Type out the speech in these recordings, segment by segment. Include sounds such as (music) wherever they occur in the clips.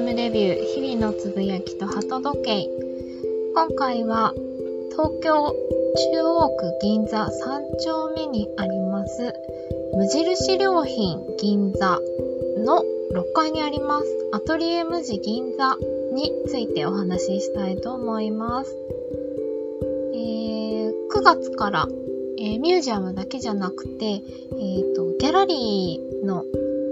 アムレビュー日々のつぶやきと鳩時計。今回は東京中央区銀座3丁目にあります無印良品銀座の6階にありますアトリエ無地銀座についてお話ししたいと思います、えー、9月からえー、ミュージアムだけじゃなくて、えっ、ー、と、ギャラリーの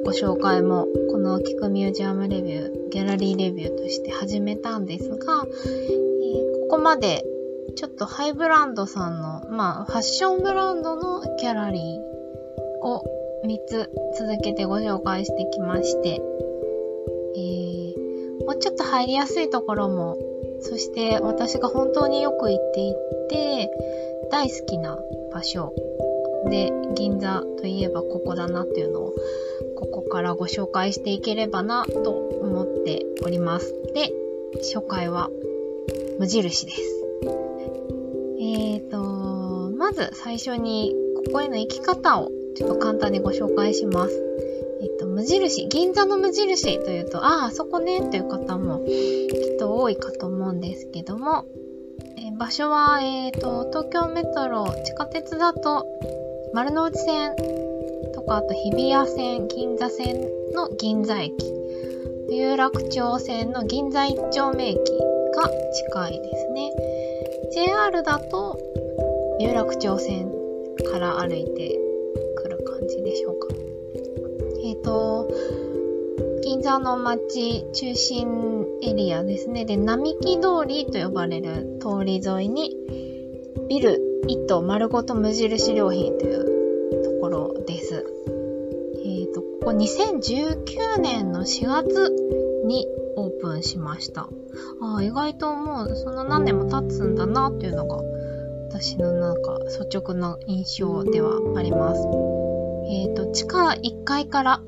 ご紹介も、この聞くミュージアムレビュー、ギャラリーレビューとして始めたんですが、え、ここまで、ちょっとハイブランドさんの、まあ、ファッションブランドのギャラリーを3つ続けてご紹介してきまして、えー、もうちょっと入りやすいところも、そして私が本当によく行っていて、大好きな場所で、銀座といえばここだなっていうのを、ここからご紹介していければなと思っております。で、初回は無印です。えーと、まず最初にここへの行き方をちょっと簡単にご紹介します。えっと、無印、銀座の無印というと、ああ、あそこね、という方もきっと多いかと思うんですけども、え場所は、えーと、東京メトロ地下鉄だと丸の内線とかあと日比谷線銀座線の銀座駅有楽町線の銀座一丁目駅が近いですね JR だと有楽町線から歩いてくる感じでしょうかえっ、ー、と銀座の街中心エリアですね。で、並木通りと呼ばれる通り沿いに、ビル1棟丸ごと無印良品というところです。えっ、ー、と、ここ2019年の4月にオープンしました。ああ、意外ともうそんな何年も経つんだなっていうのが私のなんか率直な印象ではあります。えっ、ー、と、地下1階から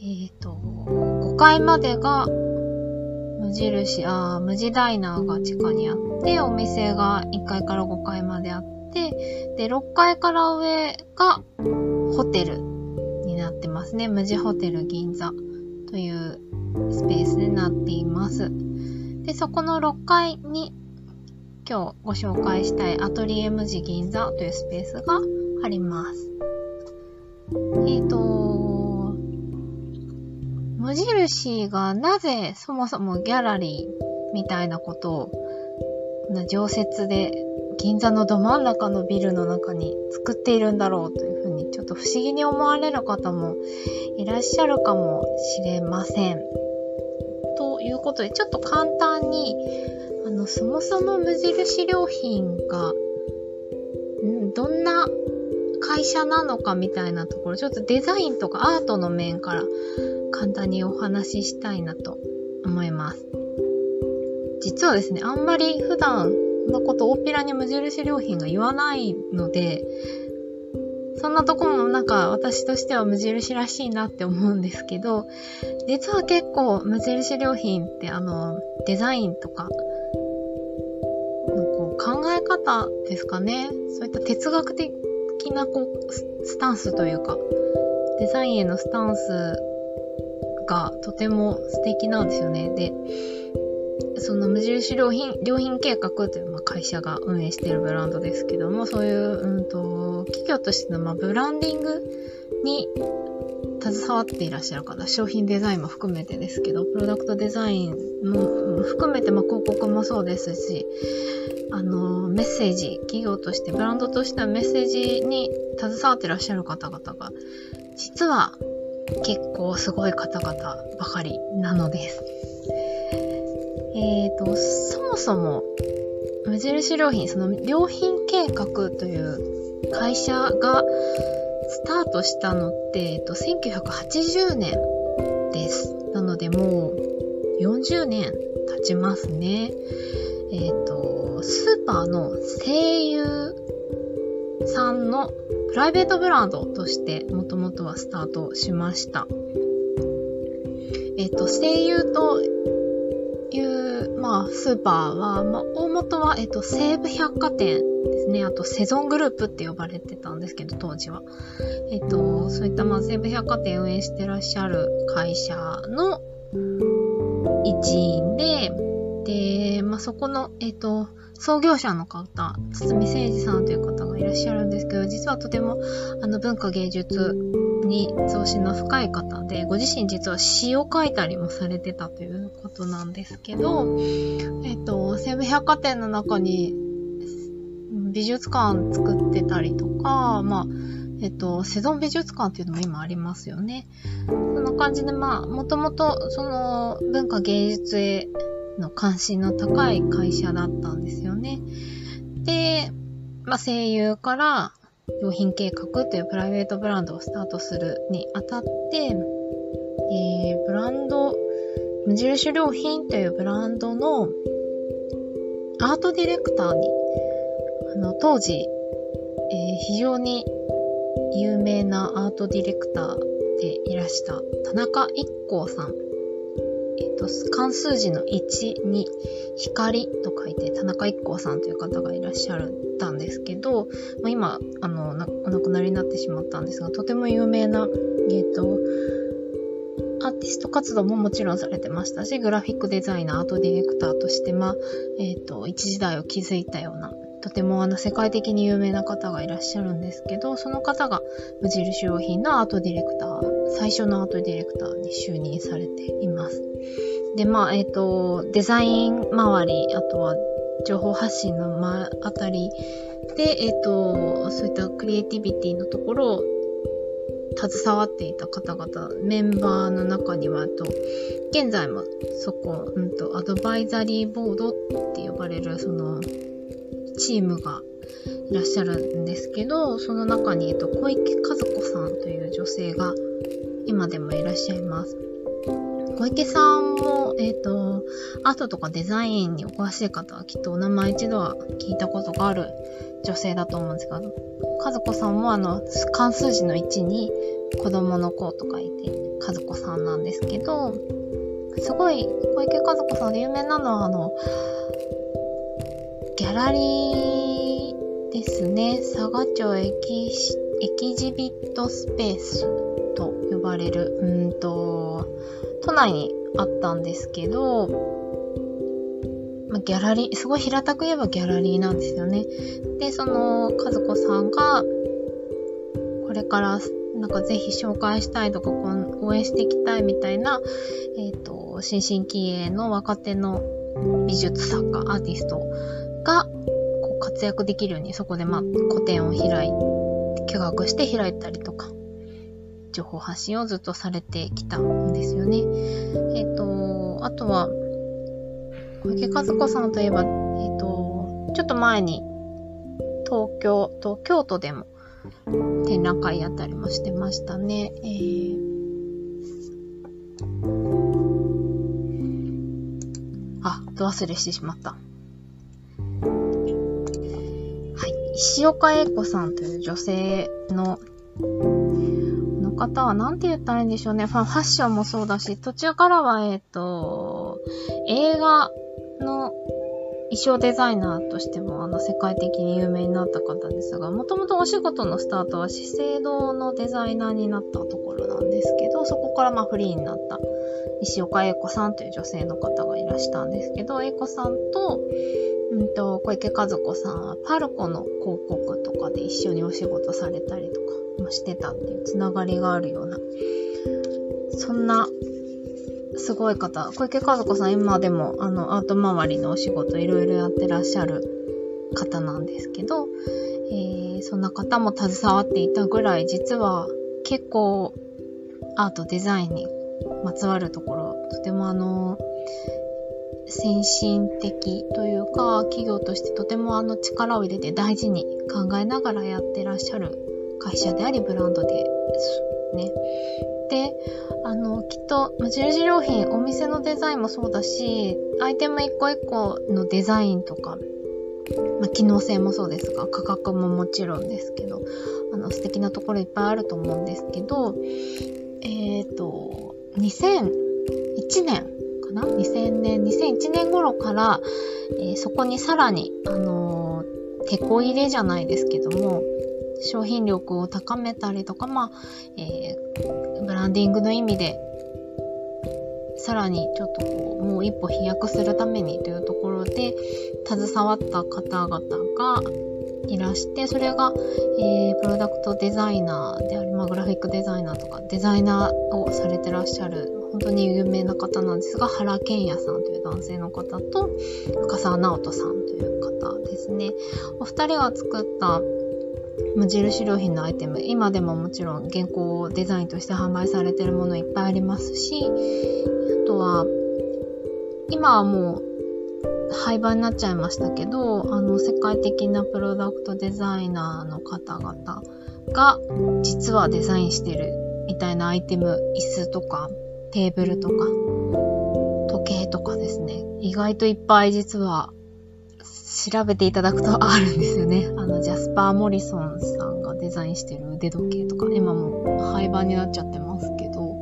えっ、ー、と、5階までが無印、あ無地ダイナーが地下にあって、お店が1階から5階まであって、で、6階から上がホテルになってますね。無地ホテル銀座というスペースになっています。で、そこの6階に今日ご紹介したいアトリエ無地銀座というスペースがあります。えっ、ー、と、無印がなぜそもそもギャラリーみたいなことを、常設で銀座のど真ん中のビルの中に作っているんだろうというふうにちょっと不思議に思われる方もいらっしゃるかもしれません。ということでちょっと簡単にあのそもそも無印良品がんどんな会社なのかみたいなところちょっとデザインとかアートの面から簡単にお話ししたいなと思います。実はですね、あんまり普段のこと大っぴらに無印良品が言わないので、そんなとこもなんか私としては無印らしいなって思うんですけど、実は結構無印良品ってあの、デザインとか、のこう考え方ですかね。そういった哲学的なこうスタンスというか、デザインへのスタンスがとても素敵なんですよね。で、その無印良品、良品計画という、まあ、会社が運営しているブランドですけども、そういう、うんと、企業としての、まあ、ブランディングに携わっていらっしゃる方、商品デザインも含めてですけど、プロダクトデザインも含めて、まあ、広告もそうですし、あの、メッセージ、企業として、ブランドとしてのメッセージに携わってらっしゃる方々が、実は結構すごい方々ばかりなのです。えっ、ー、と、そもそも、無印良品、その良品計画という会社がスタートしたのって、えっ、と、1980年です。なのでもう40年経ちますね。えっ、ー、と、スーパーの声優さんのプライベートブランドとしてもともとはスタートしました。えっ、ー、と、声優という、まあ、スーパーは、まあ、大元は、えっ、ー、と、西武百貨店ですね。あと、セゾングループって呼ばれてたんですけど、当時は。えっ、ー、と、そういった、まあ、西武百貨店運営してらっしゃる会社の、一員で、で、まあ、そこの、えっ、と、創業者の方、堤誠二さんという方いらっしゃるんですけど、実はとても、あの、文化芸術に増進の深い方で、ご自身実は詩を書いたりもされてたということなんですけど、えっ、と、西武百貨店の中に美術館作ってたりとか、まあ、えっと、セゾン美術館っていうのも今ありますよね。そんな感じで、まあ、もともと、その、文化芸術への関心の高い会社だったんですよね。で、まあ、声優から用品計画というプライベートブランドをスタートするにあたって、えー、ブランド、無印良品というブランドのアートディレクターに、あの、当時、えー、非常に有名なアートディレクターでいらした田中一行さん。え、ー、と、関数字の1に光と書いて田中一行さんという方がいらっしゃったんですけど、まあ、今、あの、お亡くなりになってしまったんですが、とても有名な、え、ー、と、アーティスト活動ももちろんされてましたし、グラフィックデザイナー、アートディレクターとして、まあ、えっ、ー、と、一時代を築いたような、とてもあの世界的に有名な方がいらっしゃるんですけど、その方が無印良品のアートディレクター、最初のアートディレクターに就任されています。で、まあ、えっ、ー、と、デザイン周り、あとは情報発信の、ま、あたりで、えっ、ー、と、そういったクリエイティビティのところを携わっていた方々、メンバーの中には、と、現在もそこ、うんと、アドバイザリーボードって呼ばれる、その、チームがいらっしゃるんですけど、その中に、えっと、小池和子さんという女性が今でもいらっしゃいます。小池さんも、えっ、ー、と、アートとかデザインにお詳しい方はきっとお名前一度は聞いたことがある女性だと思うんですが、和子さんもあの、関数字の1に子供の子と書いて、和子さんなんですけど、すごい、小池和子さんで有名なのはあの、ギャラリーですね。佐賀町エキエキジビットスペースと呼ばれる、うんと、都内にあったんですけど、まギャラリー、すごい平たく言えばギャラリーなんですよね。で、その、和子さんが、これからなんかぜひ紹介したいとか、応援していきたいみたいな、えっ、ー、と、新進気鋭の若手の美術作家、アーティストが、こう活躍できるように、そこでまあ、個展を開い、企画して開いたりとか、情報発信をずっとされてきたんですよね。えっ、ー、と、あとは、小池和子さんといえば、えっ、ー、と、ちょっと前に、東京と京都でも展覧会やったりもしてましたね。えー、あ、ど忘れしてしまった。石岡英子さんという女性のの方は何て言ったらいいんでしょうね。ファッションもそうだし、途中からは、えっ、ー、と、映画の衣装デザイナーとしても、あの、世界的に有名になった方ですが、もともとお仕事のスタートは資生堂のデザイナーになったところなんですけど、そこからまフリーになった石岡英子さんという女性の方がいらしたんですけど、英子さんと、うんと、小池和子さんはパルコの広告とかで一緒にお仕事されたりとかもしてたっていうつながりがあるような、そんなすごい方、小池和子さん今でもあのアート周りのお仕事いろいろやってらっしゃる方なんですけど、えー、そんな方も携わっていたぐらい実は結構アートデザインにまつわるところとてもあの先進的というか企業としてとてもあの力を入れて大事に考えながらやってらっしゃる会社でありブランドですね。で、あの、きっと、無印良品、お店のデザインもそうだし、アイテム一個一個のデザインとか、まあ、機能性もそうですが、価格ももちろんですけど、あの、素敵なところいっぱいあると思うんですけど、えっ、ー、と、2001年かな ?2000 年、2001年頃から、えー、そこにさらに、あのー、手こ入れじゃないですけども、商品力を高めたりとか、まあ、えー、ブランディングの意味で、さらにちょっとこう、もう一歩飛躍するためにというところで、携わった方々がいらして、それが、えー、プロダクトデザイナーである、まあ、グラフィックデザイナーとか、デザイナーをされてらっしゃる、本当に有名な方なんですが、原健也さんという男性の方と、深沢直人さんという方ですね。お二人が作った無印良品のアイテム、今でももちろん原稿デザインとして販売されてるものいっぱいありますし、あとは、今はもう廃盤になっちゃいましたけど、あの、世界的なプロダクトデザイナーの方々が、実はデザインしてるみたいなアイテム、椅子とか、テーブルとか、時計とかですね、意外といっぱい実は調べていただくとあるんですよね。あの、ジャスパー・モリソンさんがデザインしてる腕時計とか、今も廃盤になっちゃってますけど、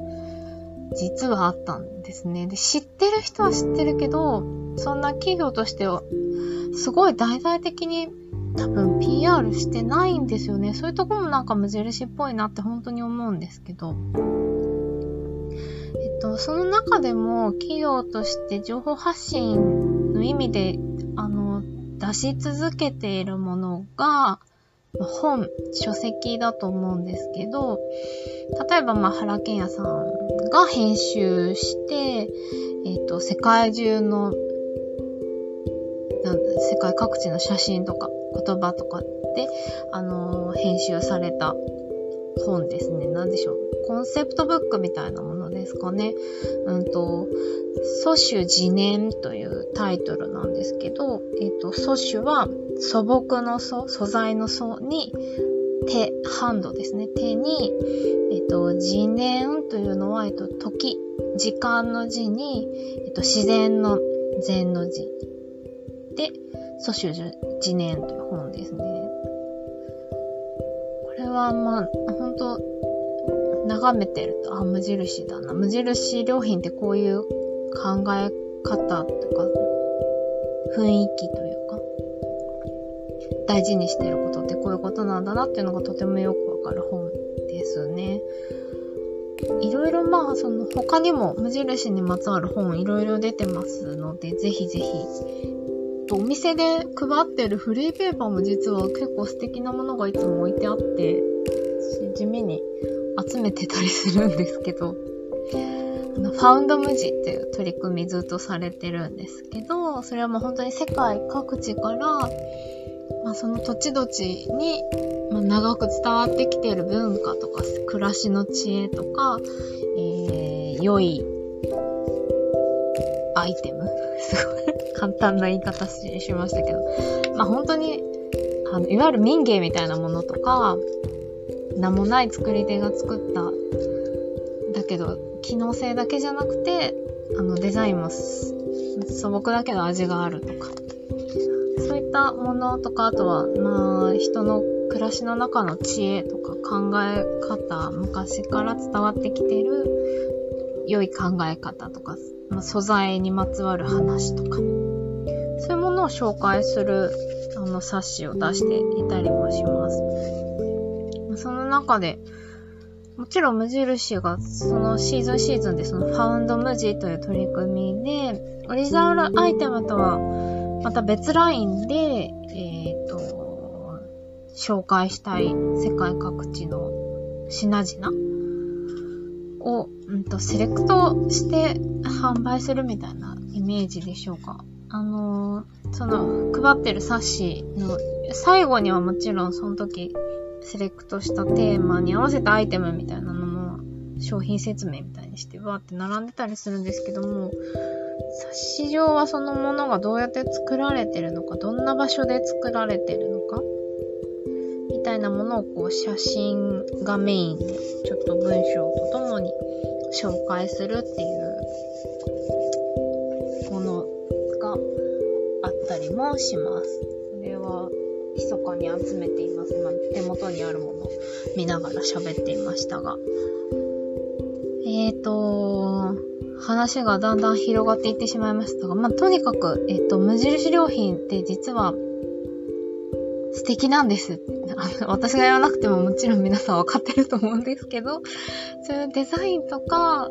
実はあったんですね。で、知ってる人は知ってるけど、そんな企業としては、すごい大々的に多分 PR してないんですよね。そういうとこもなんか無印っぽいなって本当に思うんですけど。えっと、その中でも企業として情報発信の意味で、あの、出し続けているものが、本、書籍だと思うんですけど、例えば、まあ、原健也さんが編集して、えっ、と、世界中のなん世界各地の写真とか言葉とかで、あのー、編集された本ですね。何でしょう。コンセプトブックみたいなものですかね。うんと、祖種自念というタイトルなんですけど、えっ、ー、と、祖種は素朴の素、素材の素に、手、ハンドですね。手に、えっ、ー、と、自念というのは、えっ、と、時、時間の字に、えっ、と、自然の禅の字で、蘇州次年という本ですね。これはまあ、ほんと、眺めてると、あ、無印だな。無印良品ってこういう考え方とか、雰囲気というか、大事にしてることってこういうことなんだなっていうのがとてもよくわかる本ですね。いろいろまあ、その他にも無印にまつわる本いろいろ出てますので、ぜひぜひお店で配ってるフリーペーパーも実は結構素敵なものがいつも置いてあって、地味に集めてたりするんですけど、あの、ファウンド無地っていう取り組みずっとされてるんですけど、それはもう本当に世界各地から、まあ、その土地土地に、まあ、長く伝わってきている文化とか、暮らしの知恵とか、えー、良いアイテム。(laughs) すごい簡単な言い方しましたけど、まあ本当に、あの、いわゆる民芸みたいなものとか、名もない作り手が作った、だけど、機能性だけじゃなくて、あの、デザインも素朴だけど味があるとか、そういったものとか、あとは、まあ、人の暮らしの中の知恵とか考え方、昔から伝わってきている良い考え方とか、まあ、素材にまつわる話とか、そういうものを紹介するあの冊子を出していたりもします。中で、もちろん無印がそのシーズンシーズンでそのファウンド無地という取り組みで、オリジナルアイテムとはまた別ラインで、えっ、ー、と、紹介したい世界各地の品々を、うんと、セレクトして販売するみたいなイメージでしょうか。あのー、その、配ってる冊子の最後にはもちろんその時セレクトしたテーマに合わせたアイテムみたいなのも商品説明みたいにしてわーって並んでたりするんですけども、冊子上はそのものがどうやって作られてるのか、どんな場所で作られてるのか、みたいなものをこう写真がメインでちょっと文章とともに紹介するっていうものがあったりもします。それは、密かに集めています。今、手元にあるものを見ながら喋っていましたが。えーと、話がだんだん広がっていってしまいましたが、まあ、とにかく、えっ、ー、と、無印良品って実は、素敵なんです。私が言わなくてももちろん皆さんわかってると思うんですけど、そういうデザインとか、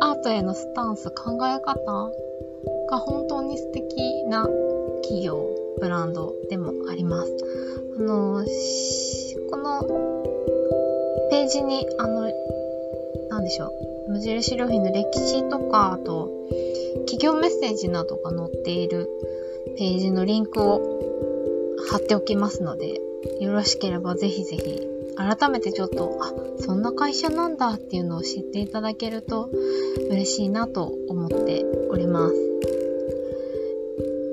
アートへのスタンス、考え方が本当に素敵な企業、ブランドでもあります。あの、このページに、あの、なんでしょう、無印良品の歴史とか、あと、企業メッセージなどが載っているページのリンクを貼っておきますので、よろしければぜひぜひ、改めてちょっと、あ、そんな会社なんだっていうのを知っていただけると嬉しいなと思っております。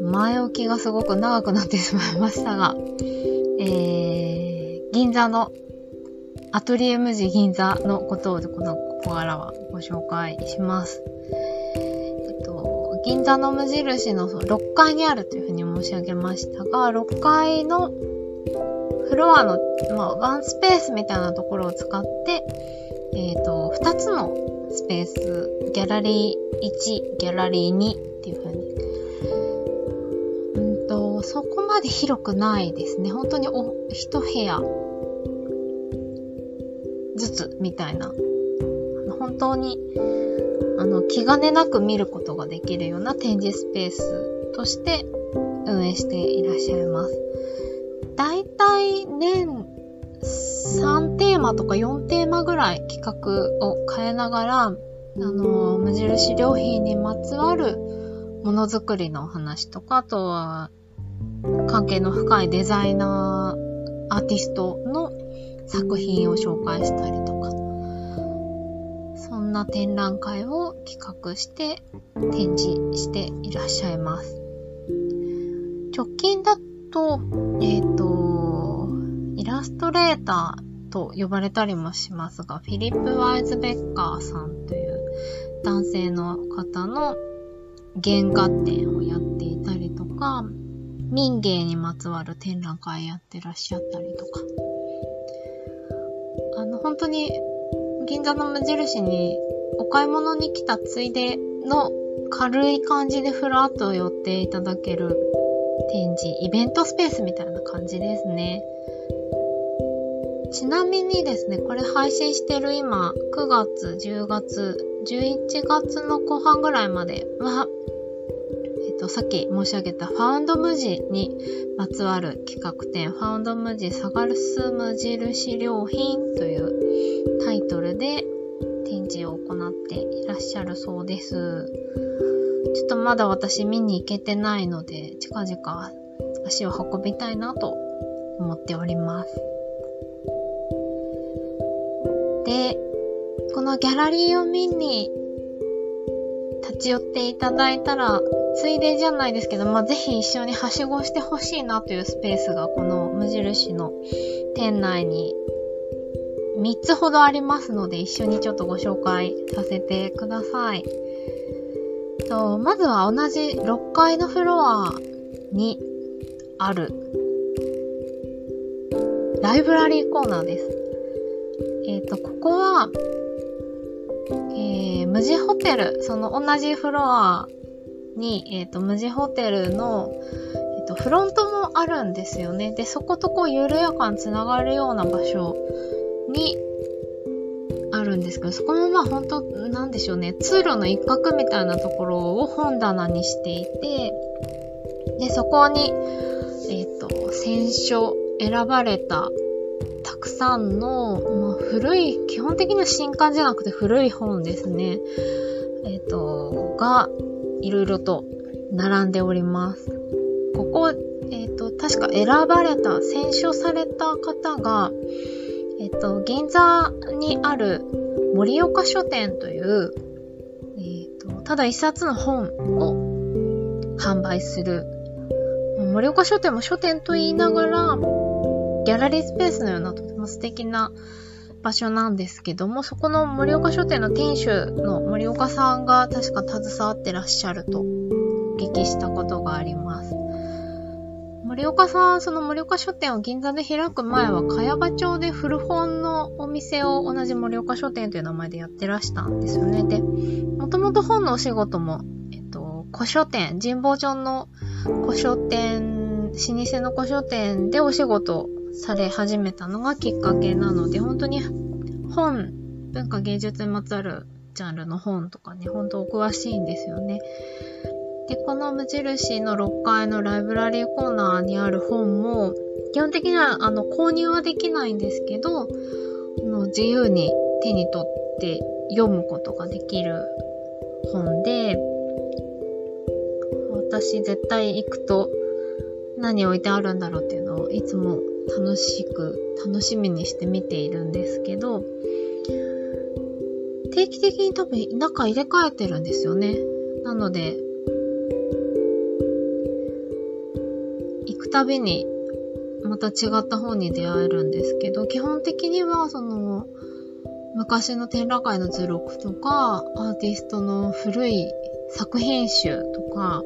前置きがすごく長くなってしまいましたが、えー、銀座のアトリエムジ銀座のことをこのここからはご紹介します。えっと、銀座の無印の6階にあるというふうに申し上げましたが、6階のフロアの、まあ、ワンスペースみたいなところを使って、えっ、ー、と、2つのスペース、ギャラリー1、ギャラリー2っていう風に。うん広くないですね。本当にお、一部屋ずつみたいな。本当に、あの、気兼ねなく見ることができるような展示スペースとして運営していらっしゃいます。だいたい年3テーマとか4テーマぐらい企画を変えながら、あの、無印良品にまつわるものづくりのお話とか、あとは関係の深いデザイナー、アーティストの作品を紹介したりとか、そんな展覧会を企画して展示していらっしゃいます。直近だと、えっ、ー、と、イラストレーターと呼ばれたりもしますが、フィリップ・ワイズベッカーさんという男性の方の原画展をやっていたりとか、民芸にまつわる展覧会やってらっしゃったりとか、あの、本当に銀座の無印にお買い物に来たついでの軽い感じでふらっと寄っていただける展示、イベントスペースみたいな感じですね。ちなみにですね、これ配信してる今、9月、10月、11月の後半ぐらいまでは、と、さっき申し上げたファウンド無地にまつわる企画展、ファウンド無地サガルス無印良品というタイトルで展示を行っていらっしゃるそうです。ちょっとまだ私見に行けてないので、近々足を運びたいなと思っております。で、このギャラリーを見に立ち寄っていただいたら、ついでじゃないですけど、まあ、ぜひ一緒にはしごしてほしいなというスペースがこの無印の店内に3つほどありますので、一緒にちょっとご紹介させてください。と、まずは同じ6階のフロアにあるライブラリーコーナーです。えっ、ー、と、ここは、えー、無地ホテル、その同じフロアに、えっ、ー、と、無地ホテルの、えっ、と、フロントもあるんですよね。で、そことこう緩やかにつながるような場所にあるんですけど、そこもまあ本当、なんでしょうね、通路の一角みたいなところを本棚にしていて、で、そこに、えっ、ー、と、選書、選ばれ、たくさんの、まあ、古い、基本的には新刊じゃなくて古い本ですね。えっ、ー、と、が、いろいろと並んでおります。ここ、えっ、ー、と、確か選ばれた、選書された方が、えっと、銀座にある森岡書店という、えっと、ただ一冊の本を販売する、森岡書店も書店と言いながら、ギャラリースペースのようなとも素敵な場所なんですけども、そこの森岡書店の店主の森岡さんが確か携わってらっしゃるとお聞きしたことがあります。森岡さん、その森岡書店を銀座で開く前は、茅場町で古本のお店を同じ森岡書店という名前でやってらしたんですよね。で、もともと本のお仕事も、えっと、古書店、神保町の古書店老舗の古書店でお仕事され始めたのがきっかけなので、本当に本、文化芸術にまつわるジャンルの本とかね、本当お詳しいんですよね。で、この無印の6階のライブラリーコーナーにある本も、基本的にはあの購入はできないんですけど、の自由に手に取って読むことができる本で、私絶対行くと何置いてあるんだろうっていうのをいつも楽しく、楽しみにして見ているんですけど、定期的に多分中入れ替えてるんですよね。なので、行くたびにまた違った本に出会えるんですけど、基本的にはその、昔の展覧会の図録とか、アーティストの古い作品集とか、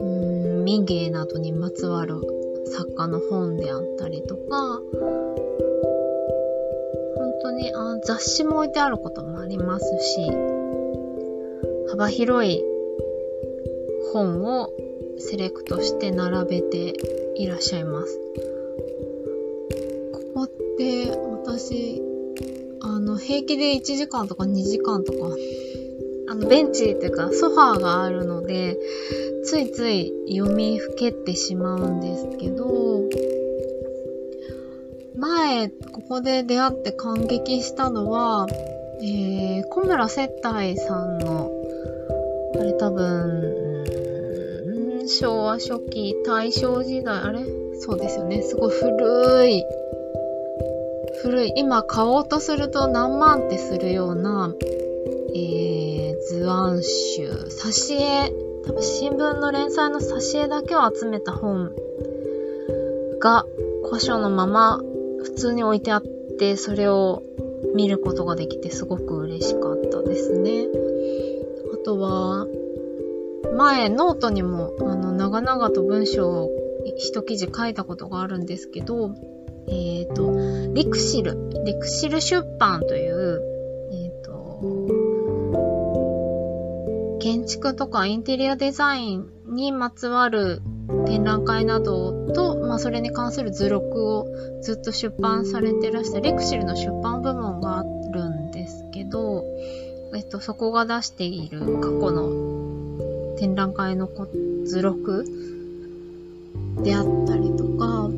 うん、民芸などにまつわる作家の本であったりとか、本当にあ雑誌も置いてあることもありますし、幅広い本をセレクトして並べていらっしゃいます。ここって私、あの、平気で1時間とか2時間とか、あの、ベンチっていうかソファーがあるので、ついつい読みふけってしまうんですけど、前、ここで出会って感激したのは、えー、小村接待さんの、あれ多分、昭和初期、大正時代、あれ？そうですよね。すごい古い、古い、今買おうとすると何万ってするような、えー、図案集、挿絵、多分新聞の連載の挿絵だけを集めた本が古書のまま普通に置いてあって、それを見ることができてすごく嬉しかったですね。あとは、前ノートにもあの長々と文章を一記事書いたことがあるんですけど、えっ、ー、と、リクシル、リクシル出版という、建築とかインテリアデザインにまつわる展覧会などと、まあ、それに関する図録をずっと出版されてらしたレクシルの出版部門があるんですけど、えっと、そこが出している過去の展覧会の図録であったりとか、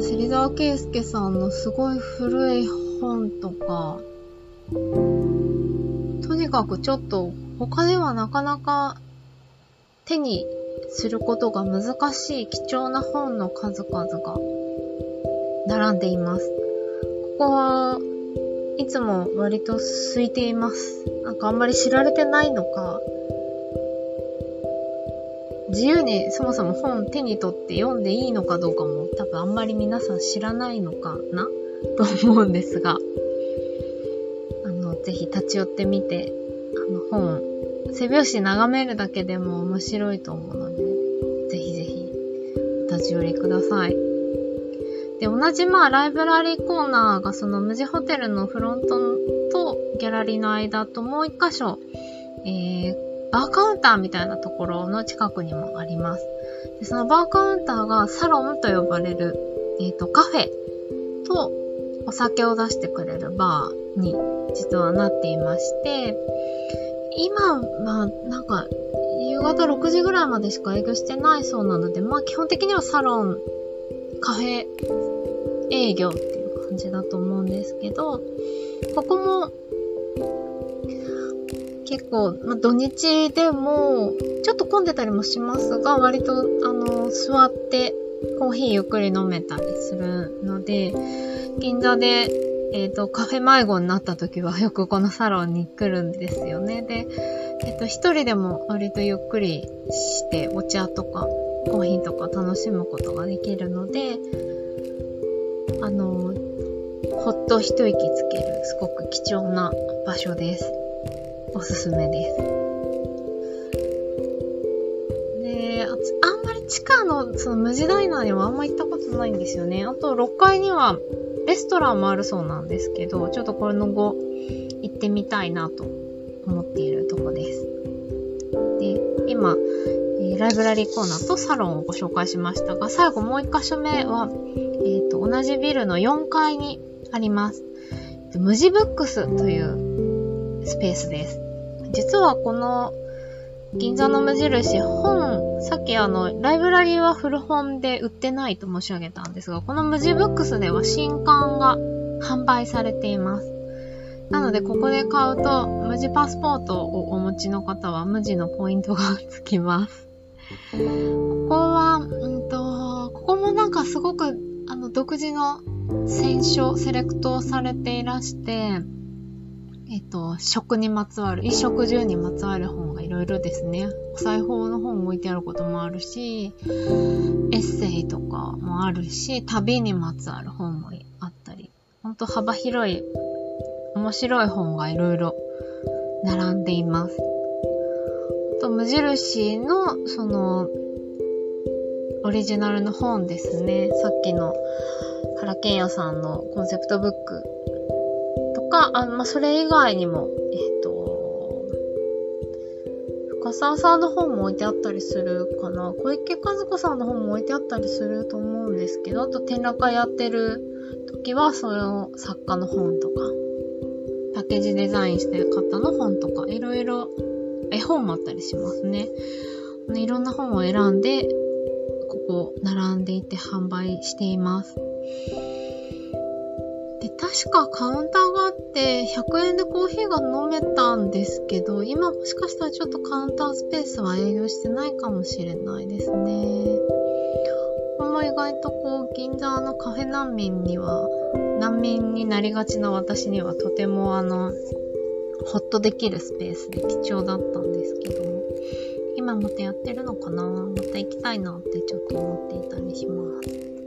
芹沢圭介さんのすごい古い本とか、とにかくちょっと他ではなかなか手にすることが難しい貴重な本の数々が並んでいます。ここはいつも割と空いています。なんかあんまり知られてないのか、自由にそもそも本手に取って読んでいいのかどうかも多分あんまり皆さん知らないのかな？と思うんですが、立ち寄ってみて、あの本、背表紙眺めるだけでも面白いと思うので、ぜひぜひお立ち寄りください。で、同じまあライブラリーコーナーがその無地ホテルのフロントとギャラリーの間ともう一箇所、えー、バーカウンターみたいなところの近くにもあります。でそのバーカウンターがサロンと呼ばれる、えっ、ー、と、カフェとお酒を出してくれるバーに実はなっていまして、今はなんか夕方6時ぐらいまでしか営業してないそうなので、まあ基本的にはサロンカフェ営業っていう感じだと思うんですけど、ここも結構、まあ、土日でもちょっと混んでたりもしますが、割とあの座ってコーヒーゆっくり飲めたりするので、銀座でえっ、ー、と、カフェ迷子になった時は (laughs) よくこのサロンに来るんですよね。で、えっ、ー、と、一人でも割とゆっくりしてお茶とかコーヒーとか楽しむことができるので、あの、ほっと一息つける、すごく貴重な場所です。おすすめです。で、あんまり地下のその無地ダイナーにはあんま行ったことないんですよね。あと6階にはレストランもあるそうなんですけど、ちょっとこれの後行ってみたいなと思っているとこです。で、今、え、ライブラリーコーナーとサロンをご紹介しましたが、最後もう一箇所目は、えっ、ー、と、同じビルの4階にあります。無地ブックスというスペースです。実はこの銀座の無印本、さっきあの、ライブラリーは古本で売ってないと申し上げたんですが、この無地ブックスでは新刊が販売されています。なので、ここで買うと、無地パスポートをお持ちの方は無地のポイントがつきます。ここは、うんと、ここもなんかすごく、あの、独自の選書、セレクトをされていらして、えっと、食にまつわる、衣食住にまつわる本ろいろですね。お裁縫の本置いてあることもあるし、エッセイとかもあるし、旅にまつわる本もあったり、ほんと幅広い、面白い本がいろいろ並んでいます。と、無印の、その、オリジナルの本ですね。さっきの、原健也さんのコンセプトブックとか、あまあ、それ以外にも、えっ、と、深沢さんの本も置いてあったりするかな。小池和子さんの本も置いてあったりすると思うんですけど、あと展覧会やってる時は、その作家の本とか、パッケージデザインしてる方の本とか、いろいろ絵本もあったりしますね。いろんな本を選んで、ここ並んでいて販売しています。確かカウンターがあって、100円でコーヒーが飲めたんですけど、今もしかしたらちょっとカウンタースペースは営業してないかもしれないですね。ここも意外とこう、銀座のカフェ難民には、難民になりがちな私にはとてもあの、ほっとできるスペースで貴重だったんですけど、今またやってるのかな？また行きたいなってちょっと思っていたりします。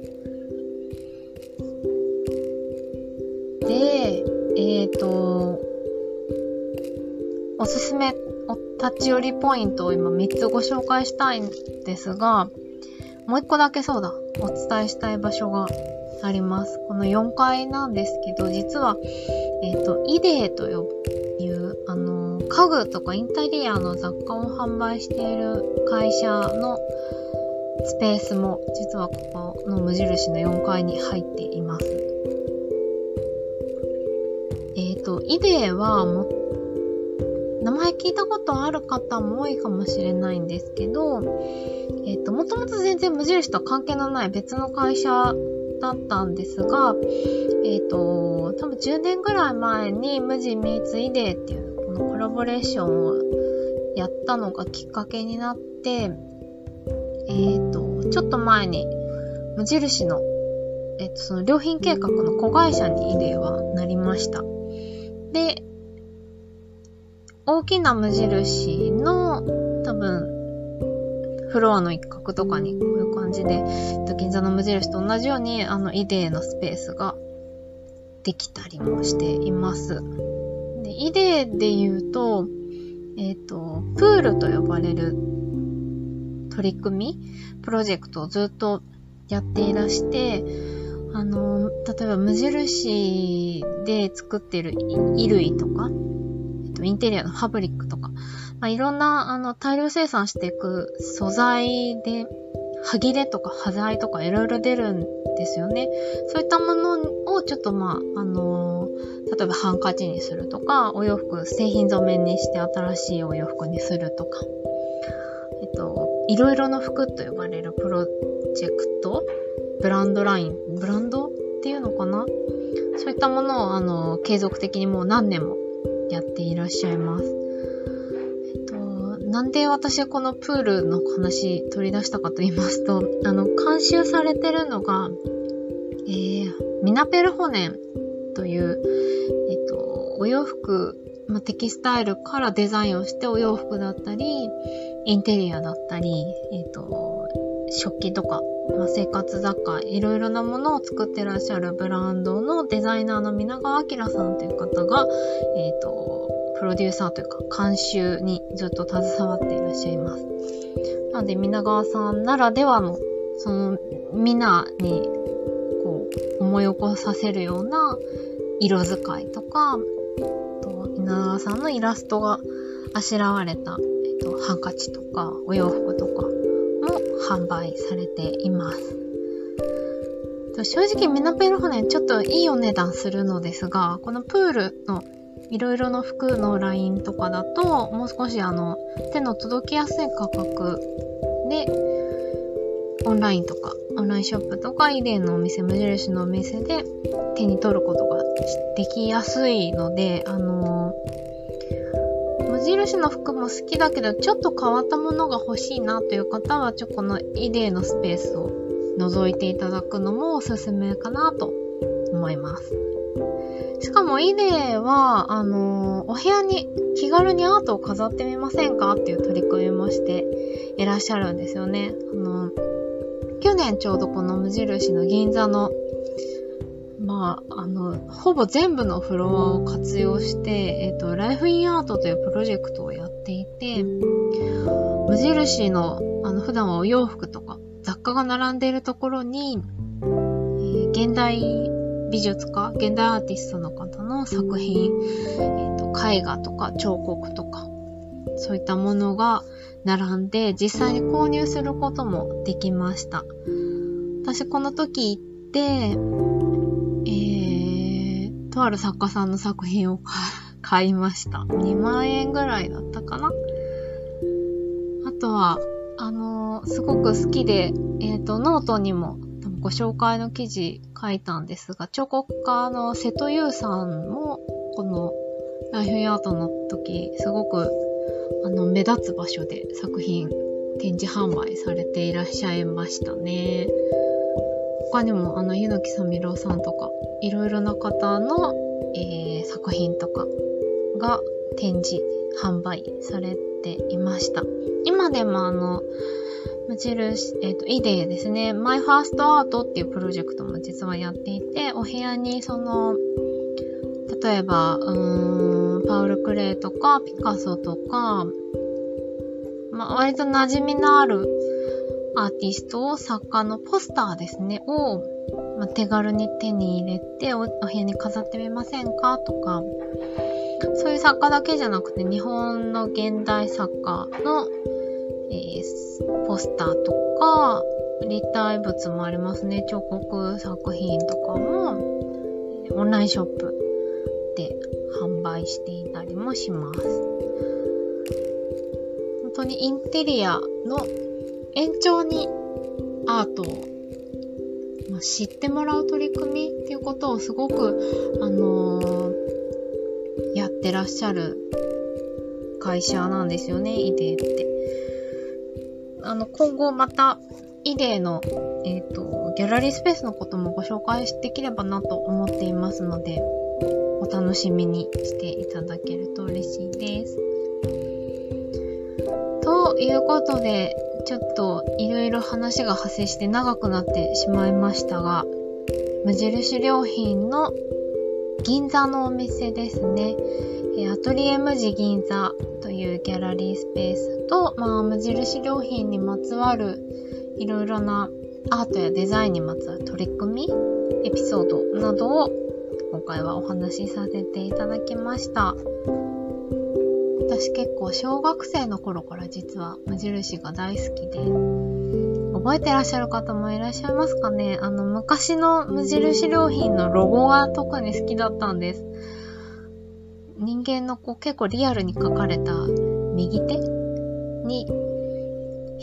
で、えっ、ー、と、おすすめ、立ち寄りポイントを今3つご紹介したいんですが、もう1個だけそうだ、お伝えしたい場所があります。この4階なんですけど、実は、えっ、ー、と、イデーという、あの、家具とかインタリアの雑貨を販売している会社のスペースも、実はここの無印の4階に入っています。イデーはも、名前聞いたことある方も多いかもしれないんですけど、えっ、ー、と、もともと全然無印とは関係のない別の会社だったんですが、えっ、ー、と、多分10年ぐらい前に無地ミーツイデーっていうこのコラボレーションをやったのがきっかけになって、えっ、と、ちょっと前に無印のえっと、その良品計画の子会社にイデーはなりました。で、大きな無印の多分、フロアの一角とかにこういう感じで、銀座の無印と同じように、あの、イデーのスペースができたりもしています。で、イデーで言うと、えっ、ー、と、プールと呼ばれる取り組み、プロジェクトをずっとやっていらして、あの、例えば無印で作ってる衣類とか、えっと、インテリアのファブリックとか、まあ、いろんな、あの、大量生産していく素材で、歯切れとか端材とかいろいろ出るんですよね。そういったものをちょっとまあ、あの例えばハンカチにするとか、お洋服、製品染めにして新しいお洋服にするとか、えっと、いろいろの服と呼ばれるプロジェクトブランドライン、ブランドっていうのかな？そういったものを、あの、継続的にもう何年もやっていらっしゃいます。えっと、なんで私はこのプールの話取り出したかと言いますと、あの、監修されてるのが、えー、ミナペルホネンという、えっと、お洋服、まあ、テキスタイルからデザインをしてお洋服だったり、インテリアだったり、えっと、食器とかまあ、生活雑貨、いろいろなものを作ってらっしゃるブランドのデザイナーの皆川明さんという方が、えっ、ー、と、プロデューサーというか監修にずっと携わっていらっしゃいます。なので、皆川さんならではの、その、皆に、こう、思い起こさせるような色使いとか、と稲川さんのイラストがあしらわれたと、ハンカチとか、お洋服とか販売されています。正直ミナペルホネちょっといいお値段するのですが、このプールのいろいろな服のラインとかだと、もう少しあの、手の届きやすい価格で、オンラインとか、オンラインショップとか、イデンのお店、無印のお店で手に取ることができやすいので、あのー、印の服も好きだけど、ちょっと変わったものが欲しいなという方は、ちょっとこのイデーのスペースを覗いていただくのもおすすめかなと思います。しかもイデーは、あのー、お部屋に気軽にアートを飾ってみませんかっていう取り組みもしていらっしゃるんですよね。あのー、去年ちょうどこの無印の銀座のまあ、あの、ほぼ全部のフロアを活用して、えっ、と、ライフインアートというプロジェクトをやっていて、無印の、あの、普段はお洋服とか雑貨が並んでいるところに、えー、現代美術家、現代アーティストの方の作品、えーと、絵画とか彫刻とか、そういったものが並んで実際に購入することもできました。私この時行って、とある作家さんの作品を買いました。2万円ぐらいだったかなあとは、あのー、すごく好きで、えっ、ー、と、ノートにもご紹介の記事書いたんですが、彫刻家の瀬戸優さんも、このライフアートの時、すごく、あの、目立つ場所で作品展示販売されていらっしゃいましたね。他にも、あの、柚木さみろさんとか、いろいろな方の、えー、作品とかが展示、販売されていました。今でもあの、無印、えっ、ー、と、イデーですね、マイファーストアートっていうプロジェクトも実はやっていて、お部屋にその、例えば、うーん、パウル・クレイとか、ピカソとか、まあ、割と馴染みのあるアーティストを作家のポスターですね、を、まあ、手軽に手に入れておお部屋に飾ってみませんか？とか、そういう作家だけじゃなくて日本の現代作家の、えー、ポスターとか、立体物もありますね。彫刻作品とかも、オンラインショップで販売していたりもします。本当にインテリアの延長にアートを、知ってもらう取り組みっていうことをすごく、あのー、やってらっしゃる会社なんですよね、イデーって。あの、今後また、イデーの、えっ、ー、と、ギャラリースペースのこともご紹介できればなと思っていますので、お楽しみにしていただけると嬉しいです。ということで、ちょっといろいろ話が派生して長くなってしまいましたが、無印良品の銀座のお店ですね。アトリエ無地銀座というギャラリースペースと、まあ、無印良品にまつわるいろいろなアートやデザインにまつわる取り組み、エピソードなどを今回はお話しさせていただきました。私結構小学生の頃から実は無印が大好きで、覚えてらっしゃる方もいらっしゃいますかね？あの昔の無印良品のロゴが特に好きだったんです。人間のこう結構リアルに書かれた右手に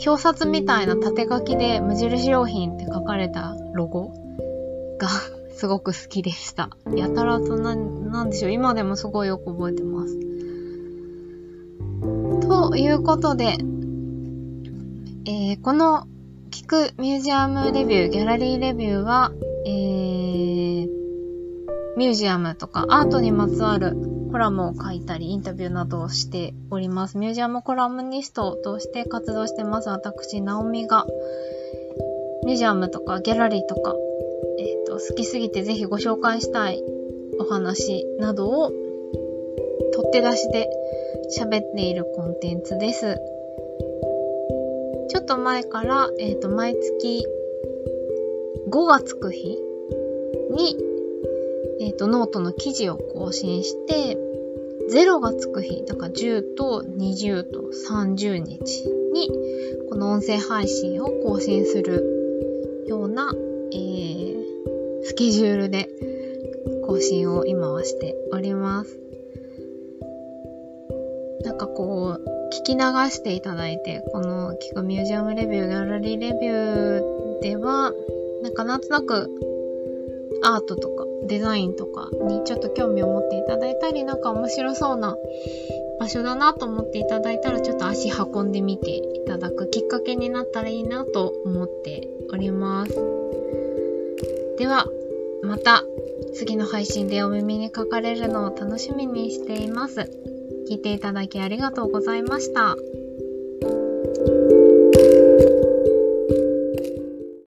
表札みたいな縦書きで無印良品って書かれたロゴが (laughs) すごく好きでした。やたらとな、なんでしょう？今でもすごいよく覚えてます。ということで、えー、この聞くミュージアムレビュー、ギャラリーレビューは、えー、ミュージアムとかアートにまつわるコラムを書いたり、インタビューなどをしております。ミュージアムコラムニストとして活動してます私、ナオミが、ミュージアムとかギャラリーとか、えっ、ー、と、好きすぎてぜひご紹介したいお話などを、取って出しで喋っているコンテンツです。ちょっと前から、えっ、ー、と、毎月5がつく日に、えっ、ー、と、ノートの記事を更新して、0がつく日、だから10と20と30日に、この音声配信を更新するような、えー、スケジュールで更新を今はしております。なんかこう、聞き流していただいて、この聞くミュージアムレビュー、ギャラリーレビューでは、なんかなんとなくアートとかデザインとかにちょっと興味を持っていただいたり、なんか面白そうな場所だなと思っていただいたら、ちょっと足運んでみていただくきっかけになったらいいなと思っております。では、また次の配信でお耳にかかれるのを楽しみにしています。聞いていただきありがとうございました。